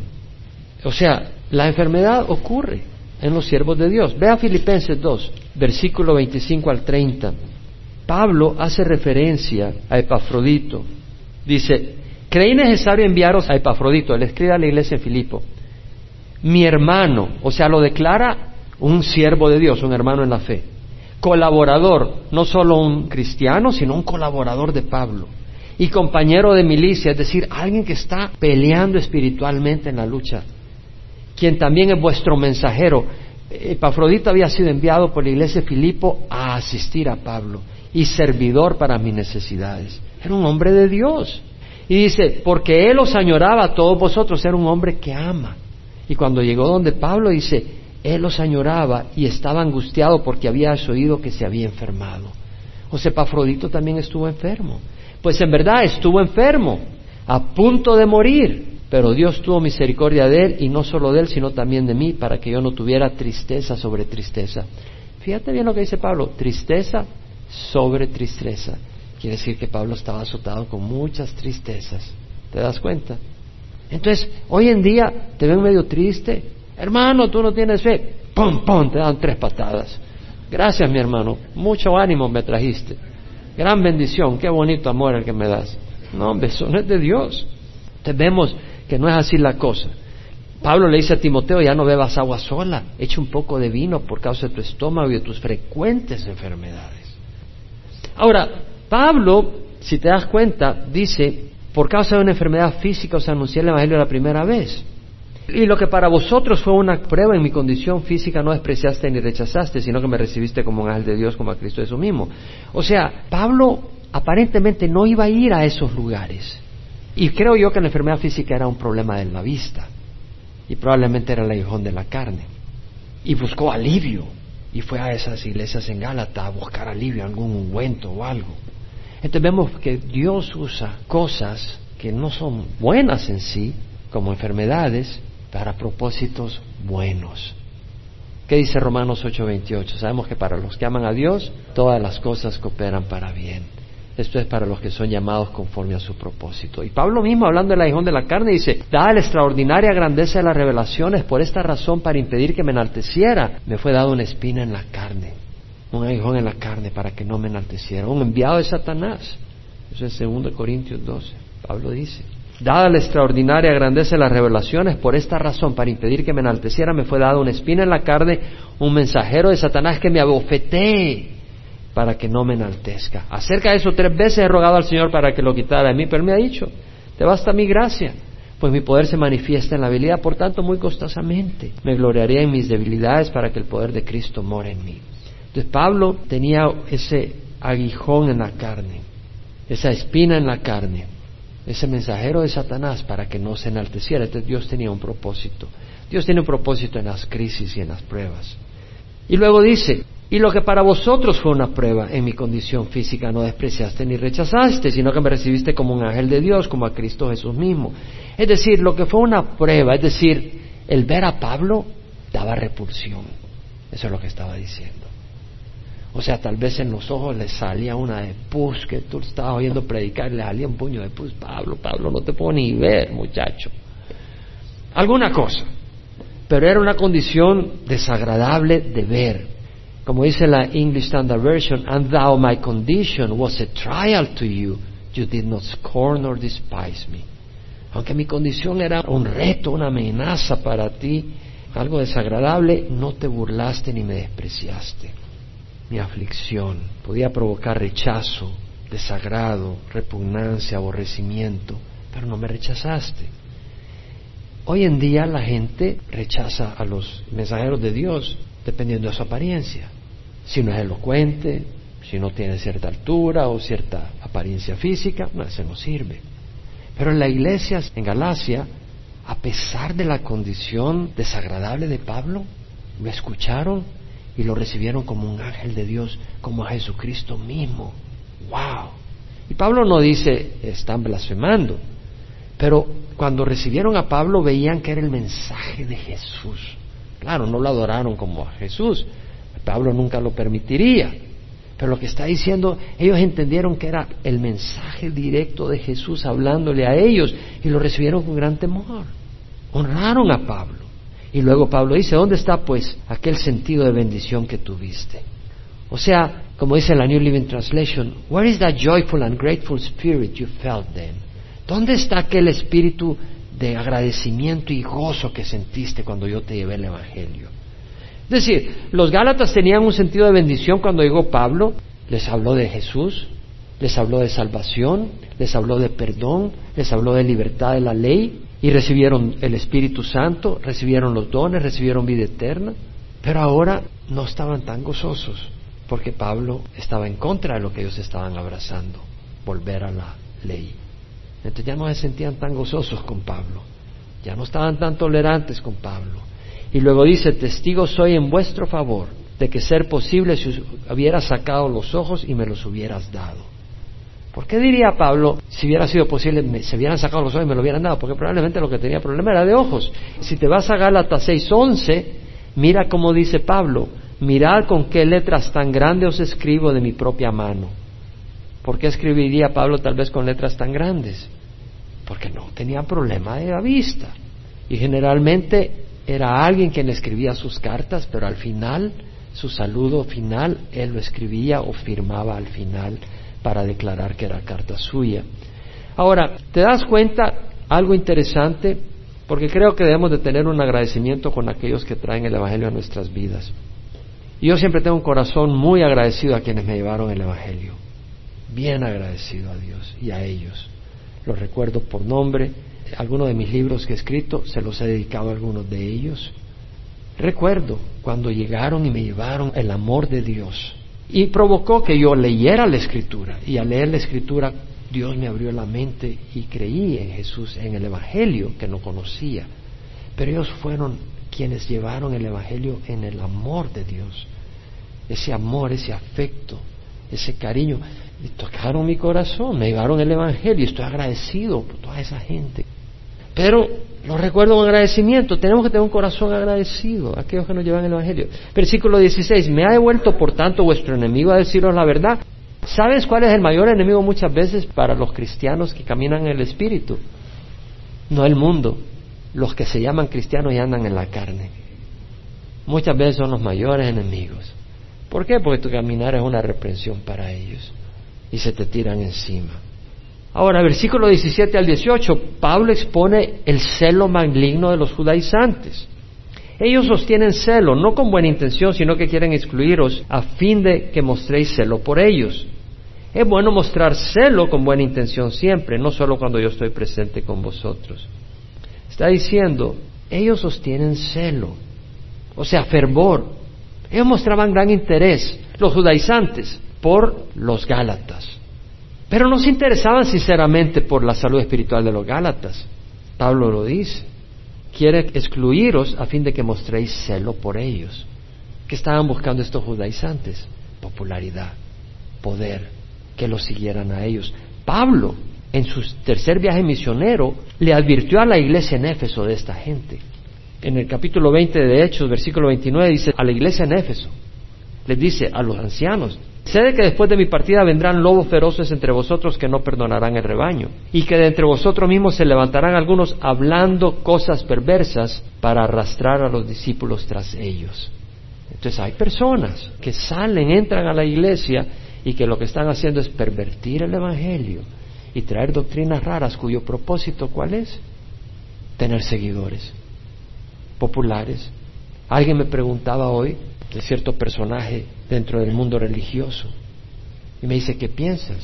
O sea, la enfermedad ocurre en los siervos de Dios. Ve a Filipenses 2, versículo 25 al 30. Pablo hace referencia a Epafrodito. Dice, creí necesario enviaros a Epafrodito, él escribe a la iglesia en Filipo, mi hermano, o sea, lo declara un siervo de Dios, un hermano en la fe, colaborador, no solo un cristiano, sino un colaborador de Pablo, y compañero de milicia, es decir, alguien que está peleando espiritualmente en la lucha, quien también es vuestro mensajero. Epafrodito había sido enviado por la iglesia de Filipo a asistir a Pablo y servidor para mis necesidades. Era un hombre de Dios. Y dice, porque él os añoraba a todos vosotros, era un hombre que ama. Y cuando llegó donde Pablo dice, él os añoraba y estaba angustiado porque había oído que se había enfermado. O sea, Pafrodito también estuvo enfermo. Pues en verdad estuvo enfermo, a punto de morir, pero Dios tuvo misericordia de él y no solo de él, sino también de mí, para que yo no tuviera tristeza sobre tristeza. Fíjate bien lo que dice Pablo, tristeza sobre tristeza. Quiere decir que Pablo estaba azotado con muchas tristezas. ¿Te das cuenta? Entonces, hoy en día te ven medio triste. Hermano, tú no tienes fe. ¡Pum, pum! Te dan tres patadas. Gracias, mi hermano. Mucho ánimo me trajiste. Gran bendición. Qué bonito amor el que me das. No, hombre, no es de Dios. Te vemos que no es así la cosa. Pablo le dice a Timoteo, ya no bebas agua sola, echa un poco de vino por causa de tu estómago y de tus frecuentes enfermedades. Ahora, Pablo, si te das cuenta, dice, por causa de una enfermedad física os anuncié el Evangelio la primera vez. Y lo que para vosotros fue una prueba en mi condición física no despreciaste ni rechazaste, sino que me recibiste como un ángel de Dios, como a Cristo Jesús mismo. O sea, Pablo aparentemente no iba a ir a esos lugares. Y creo yo que la enfermedad física era un problema de la vista. Y probablemente era el aguijón de la carne. Y buscó alivio. Y fue a esas iglesias en Gálata a buscar alivio, algún ungüento o algo. Entonces vemos que Dios usa cosas que no son buenas en sí, como enfermedades, para propósitos buenos. ¿Qué dice Romanos 8:28? Sabemos que para los que aman a Dios, todas las cosas cooperan para bien. Esto es para los que son llamados conforme a su propósito. Y Pablo mismo, hablando del aguijón de la carne, dice, dada la extraordinaria grandeza de las revelaciones, por esta razón, para impedir que me enalteciera, me fue dado una espina en la carne, un aguijón en la carne para que no me enalteciera, un enviado de Satanás. Eso es 2 Corintios 12. Pablo dice, dada la extraordinaria grandeza de las revelaciones, por esta razón, para impedir que me enalteciera, me fue dado una espina en la carne, un mensajero de Satanás que me abofetee para que no me enaltezca. Acerca de eso tres veces he rogado al Señor para que lo quitara de mí, pero él me ha dicho, te basta mi gracia, pues mi poder se manifiesta en la habilidad, por tanto muy costosamente me gloriaría en mis debilidades para que el poder de Cristo more en mí. Entonces Pablo tenía ese aguijón en la carne, esa espina en la carne, ese mensajero de Satanás para que no se enalteciera. Entonces Dios tenía un propósito. Dios tiene un propósito en las crisis y en las pruebas. Y luego dice, y lo que para vosotros fue una prueba en mi condición física no despreciaste ni rechazaste, sino que me recibiste como un ángel de Dios, como a Cristo Jesús mismo. Es decir, lo que fue una prueba, es decir, el ver a Pablo daba repulsión. Eso es lo que estaba diciendo. O sea, tal vez en los ojos le salía una de pus, que tú estabas oyendo predicar, le salía un puño de pus. Pablo, Pablo, no te puedo ni ver, muchacho. Alguna cosa. Pero era una condición desagradable de ver. Como dice la English Standard Version, and thou my condition was a trial to you, you did not scorn or despise me. Aunque mi condición era un reto, una amenaza para ti, algo desagradable, no te burlaste ni me despreciaste. Mi aflicción podía provocar rechazo, desagrado, repugnancia, aborrecimiento, pero no me rechazaste. Hoy en día la gente rechaza a los mensajeros de Dios dependiendo de su apariencia. Si no es elocuente, si no tiene cierta altura o cierta apariencia física, no, ese no sirve. Pero en la iglesia en Galacia, a pesar de la condición desagradable de Pablo, lo escucharon y lo recibieron como un ángel de Dios, como a Jesucristo mismo. ¡Wow! Y Pablo no dice, están blasfemando, pero cuando recibieron a Pablo veían que era el mensaje de Jesús. Claro, no lo adoraron como a Jesús. Pablo nunca lo permitiría. Pero lo que está diciendo, ellos entendieron que era el mensaje directo de Jesús hablándole a ellos y lo recibieron con gran temor. Honraron a Pablo. Y luego Pablo dice, ¿dónde está pues aquel sentido de bendición que tuviste? O sea, como dice la New Living Translation, where is that joyful and grateful spirit you felt then? ¿Dónde está aquel espíritu de agradecimiento y gozo que sentiste cuando yo te llevé el Evangelio? Es decir, los Gálatas tenían un sentido de bendición cuando llegó Pablo, les habló de Jesús, les habló de salvación, les habló de perdón, les habló de libertad de la ley y recibieron el Espíritu Santo, recibieron los dones, recibieron vida eterna, pero ahora no estaban tan gozosos porque Pablo estaba en contra de lo que ellos estaban abrazando, volver a la ley. Entonces ya no se sentían tan gozosos con Pablo, ya no estaban tan tolerantes con Pablo. Y luego dice, testigo soy en vuestro favor de que ser posible si hubieras sacado los ojos y me los hubieras dado. ¿Por qué diría Pablo, si hubiera sido posible, se hubieran sacado los ojos y me lo hubieran dado? Porque probablemente lo que tenía problema era de ojos. Si te vas a Gálatas 6.11, mira cómo dice Pablo, mirad con qué letras tan grandes os escribo de mi propia mano. ¿Por qué escribiría Pablo tal vez con letras tan grandes? Porque no tenía problema de la vista. Y generalmente era alguien quien escribía sus cartas, pero al final, su saludo final, él lo escribía o firmaba al final para declarar que era carta suya. Ahora, ¿te das cuenta algo interesante? Porque creo que debemos de tener un agradecimiento con aquellos que traen el Evangelio a nuestras vidas. Y yo siempre tengo un corazón muy agradecido a quienes me llevaron el Evangelio. Bien agradecido a Dios y a ellos. Los recuerdo por nombre. Algunos de mis libros que he escrito se los he dedicado a algunos de ellos. Recuerdo cuando llegaron y me llevaron el amor de Dios. Y provocó que yo leyera la Escritura. Y al leer la Escritura, Dios me abrió la mente y creí en Jesús, en el Evangelio que no conocía. Pero ellos fueron quienes llevaron el Evangelio en el amor de Dios. Ese amor, ese afecto, ese cariño, tocaron mi corazón, me llevaron el Evangelio y estoy agradecido por toda esa gente. Pero lo recuerdo con agradecimiento, tenemos que tener un corazón agradecido a aquellos que nos llevan el Evangelio. Versículo 16, me ha devuelto por tanto vuestro enemigo a deciros la verdad. ¿Sabes cuál es el mayor enemigo muchas veces para los cristianos que caminan en el Espíritu? No el mundo, los que se llaman cristianos y andan en la carne. Muchas veces son los mayores enemigos. ¿Por qué? Porque tu caminar es una reprensión para ellos y se te tiran encima. Ahora, versículo 17 al 18, Pablo expone el celo maligno de los judaizantes. Ellos sostienen celo, no con buena intención, sino que quieren excluiros a fin de que mostréis celo por ellos. Es bueno mostrar celo con buena intención siempre, no solo cuando yo estoy presente con vosotros. Está diciendo, ellos sostienen celo, o sea, fervor. Ellos mostraban gran interés, los judaizantes, por los Gálatas. Pero no se interesaban sinceramente por la salud espiritual de los Gálatas. Pablo lo dice. Quiere excluiros a fin de que mostréis celo por ellos. ¿Qué estaban buscando estos judaizantes? Popularidad, poder, que los siguieran a ellos. Pablo en su tercer viaje misionero, le advirtió a la iglesia en Éfeso de esta gente. En el capítulo 20 de Hechos, versículo 29, dice, a la iglesia en Éfeso, les dice a los ancianos, sé que después de mi partida vendrán lobos feroces entre vosotros que no perdonarán el rebaño, y que de entre vosotros mismos se levantarán algunos hablando cosas perversas para arrastrar a los discípulos tras ellos. Entonces hay personas que salen, entran a la iglesia y que lo que están haciendo es pervertir el Evangelio y traer doctrinas raras cuyo propósito cuál es? Tener seguidores populares. Alguien me preguntaba hoy de cierto personaje dentro del mundo religioso y me dice, ¿qué piensas?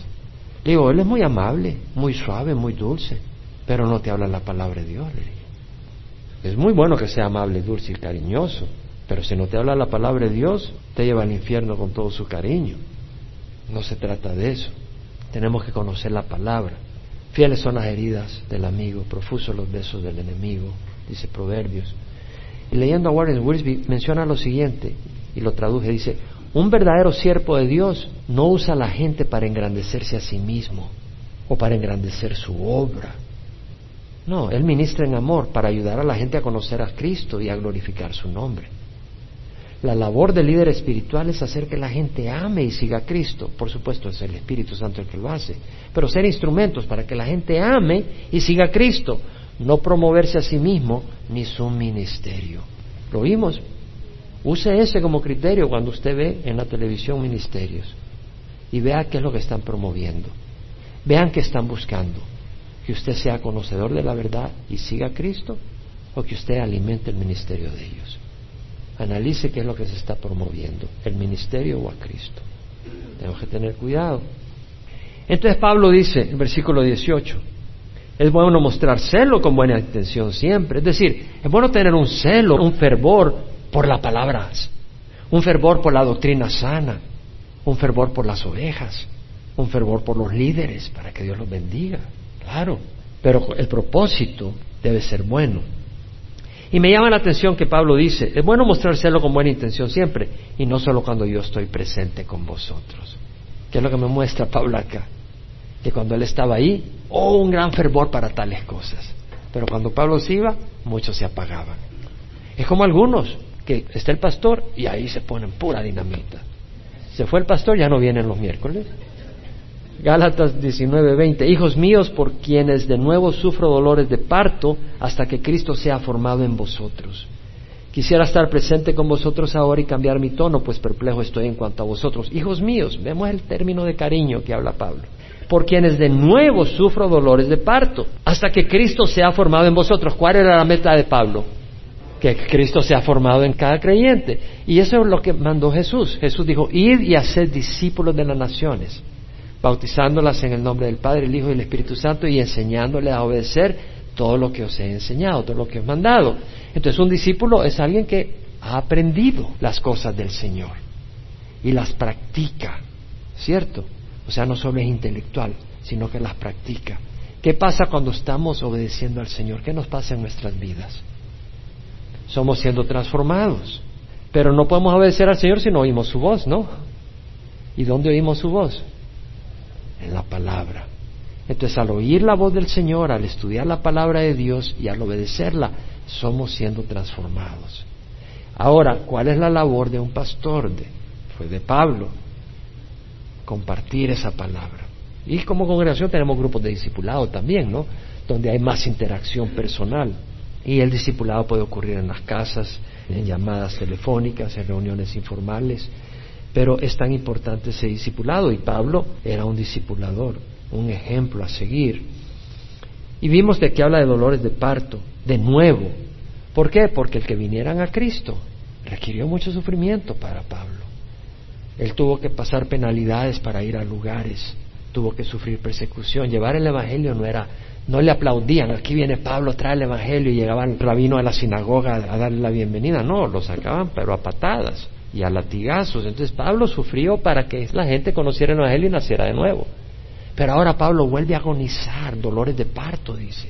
Le digo, él es muy amable, muy suave, muy dulce, pero no te habla la palabra de Dios. Le. Es muy bueno que sea amable, dulce y cariñoso, Pero si no te habla la palabra de Dios, te lleva al infierno con todo su cariño. No se trata de eso. Tenemos que conocer la palabra. Fieles son las heridas del amigo, profusos los besos del enemigo, dice Proverbios. Y leyendo a Warren Wiersbe menciona lo siguiente, y lo traduje, dice, un verdadero siervo de Dios no usa a la gente para engrandecerse a sí mismo o para engrandecer su obra. No, él ministra en amor para ayudar a la gente a conocer a Cristo y a glorificar su nombre. La labor del líder espiritual es hacer que la gente ame y siga a Cristo. Por supuesto, es el Espíritu Santo el que lo hace. Pero ser instrumentos para que la gente ame y siga a Cristo. No promoverse a sí mismo ni su ministerio. ¿Lo vimos? Use ese como criterio cuando usted ve en la televisión ministerios. Y vea qué es lo que están promoviendo. Vean qué están buscando. Que usted sea conocedor de la verdad y siga a Cristo o que usted alimente el ministerio de ellos. Analice qué es lo que se está promoviendo, el ministerio o a Cristo. Tenemos que tener cuidado. Entonces Pablo dice en versículo 18, es bueno mostrar celo con buena intención siempre. Es decir, es bueno tener un celo, un fervor por la palabra, un fervor por la doctrina sana, un fervor por las ovejas, un fervor por los líderes para que Dios los bendiga. Claro, pero el propósito debe ser bueno. Y me llama la atención que Pablo dice, es bueno mostrárselo con buena intención siempre, y no solo cuando yo estoy presente con vosotros. ¿Qué es lo que me muestra Pablo acá? Que cuando él estaba ahí, oh, un gran fervor para tales cosas. Pero cuando Pablo se iba, muchos se apagaban. Es como algunos, que está el pastor y ahí se ponen pura dinamita. Se fue el pastor, ya no vienen los miércoles. Gálatas 19:20, hijos míos, por quienes de nuevo sufro dolores de parto hasta que Cristo sea formado en vosotros. Quisiera estar presente con vosotros ahora y cambiar mi tono, pues perplejo estoy en cuanto a vosotros. Hijos míos, vemos el término de cariño que habla Pablo. Por quienes de nuevo sufro dolores de parto, hasta que Cristo sea formado en vosotros. ¿Cuál era la meta de Pablo? Que Cristo sea formado en cada creyente. Y eso es lo que mandó Jesús. Jesús dijo, id y haced discípulos de las naciones bautizándolas en el nombre del Padre, el Hijo y el Espíritu Santo y enseñándoles a obedecer todo lo que os he enseñado, todo lo que os he mandado. Entonces un discípulo es alguien que ha aprendido las cosas del Señor y las practica, ¿cierto? O sea, no solo es intelectual, sino que las practica. ¿Qué pasa cuando estamos obedeciendo al Señor? ¿Qué nos pasa en nuestras vidas? Somos siendo transformados. Pero no podemos obedecer al Señor si no oímos su voz, ¿no? ¿Y dónde oímos su voz? en la palabra. Entonces, al oír la voz del Señor, al estudiar la palabra de Dios y al obedecerla, somos siendo transformados. Ahora, ¿cuál es la labor de un pastor? De, fue de Pablo, compartir esa palabra. Y como congregación tenemos grupos de discipulado también, ¿no? Donde hay más interacción personal. Y el discipulado puede ocurrir en las casas, en llamadas telefónicas, en reuniones informales, pero es tan importante ese discipulado y Pablo era un discipulador, un ejemplo a seguir. Y vimos de que habla de dolores de parto, de nuevo. ¿Por qué? Porque el que vinieran a Cristo requirió mucho sufrimiento para Pablo. Él tuvo que pasar penalidades para ir a lugares, tuvo que sufrir persecución. Llevar el Evangelio no era, no le aplaudían, aquí viene Pablo, trae el Evangelio y llegaba el rabino a la sinagoga a darle la bienvenida. No, lo sacaban pero a patadas y a latigazos. Entonces Pablo sufrió para que la gente conociera el Evangelio y naciera de nuevo. Pero ahora Pablo vuelve a agonizar, dolores de parto, dice.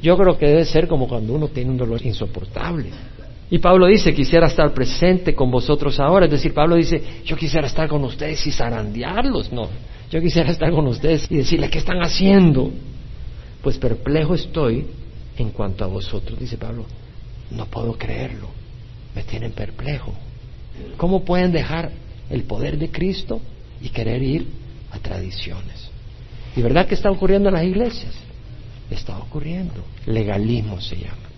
Yo creo que debe ser como cuando uno tiene un dolor insoportable. Y Pablo dice, quisiera estar presente con vosotros ahora. Es decir, Pablo dice, yo quisiera estar con ustedes y zarandearlos. No, yo quisiera estar con ustedes y decirles, ¿qué están haciendo? Pues perplejo estoy en cuanto a vosotros, dice Pablo. No puedo creerlo. Me tienen perplejo. ¿Cómo pueden dejar el poder de Cristo y querer ir a tradiciones? ¿Y verdad que está ocurriendo en las iglesias? Está ocurriendo. Legalismo se llama.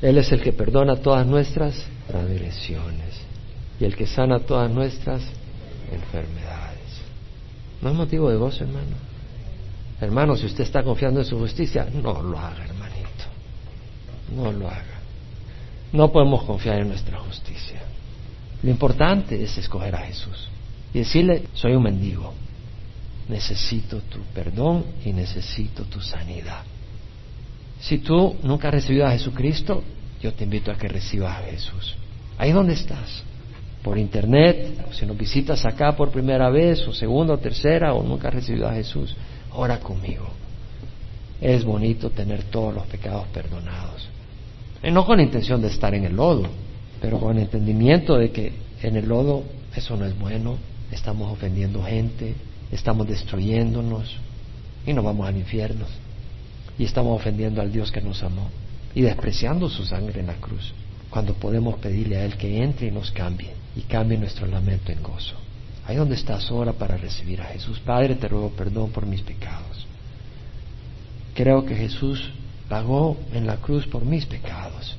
Él es el que perdona todas nuestras transgresiones y el que sana todas nuestras enfermedades. ¿No es motivo de gozo, hermano? Hermano, si usted está confiando en su justicia, no lo haga, hermanito. No lo haga. No podemos confiar en nuestra justicia. Lo importante es escoger a Jesús y decirle, soy un mendigo, necesito tu perdón y necesito tu sanidad. Si tú nunca has recibido a Jesucristo, yo te invito a que recibas a Jesús. Ahí donde estás, por internet, si nos visitas acá por primera vez, o segunda o tercera, o nunca has recibido a Jesús, ora conmigo. Es bonito tener todos los pecados perdonados. Y no con intención de estar en el lodo, pero con entendimiento de que en el lodo eso no es bueno, estamos ofendiendo gente, estamos destruyéndonos y nos vamos al infierno. Y estamos ofendiendo al Dios que nos amó y despreciando su sangre en la cruz, cuando podemos pedirle a Él que entre y nos cambie y cambie nuestro lamento en gozo. Ahí donde estás ahora para recibir a Jesús. Padre, te ruego perdón por mis pecados. Creo que Jesús pagó en la cruz por mis pecados.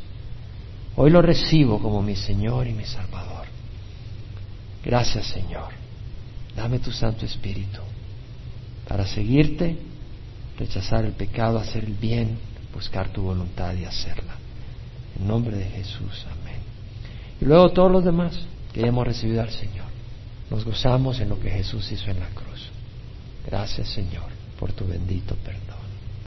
Hoy lo recibo como mi Señor y mi Salvador. Gracias Señor. Dame tu Santo Espíritu para seguirte, rechazar el pecado, hacer el bien, buscar tu voluntad y hacerla. En nombre de Jesús, amén. Y luego todos los demás que hemos recibido al Señor, nos gozamos en lo que Jesús hizo en la cruz. Gracias Señor por tu bendito perdón.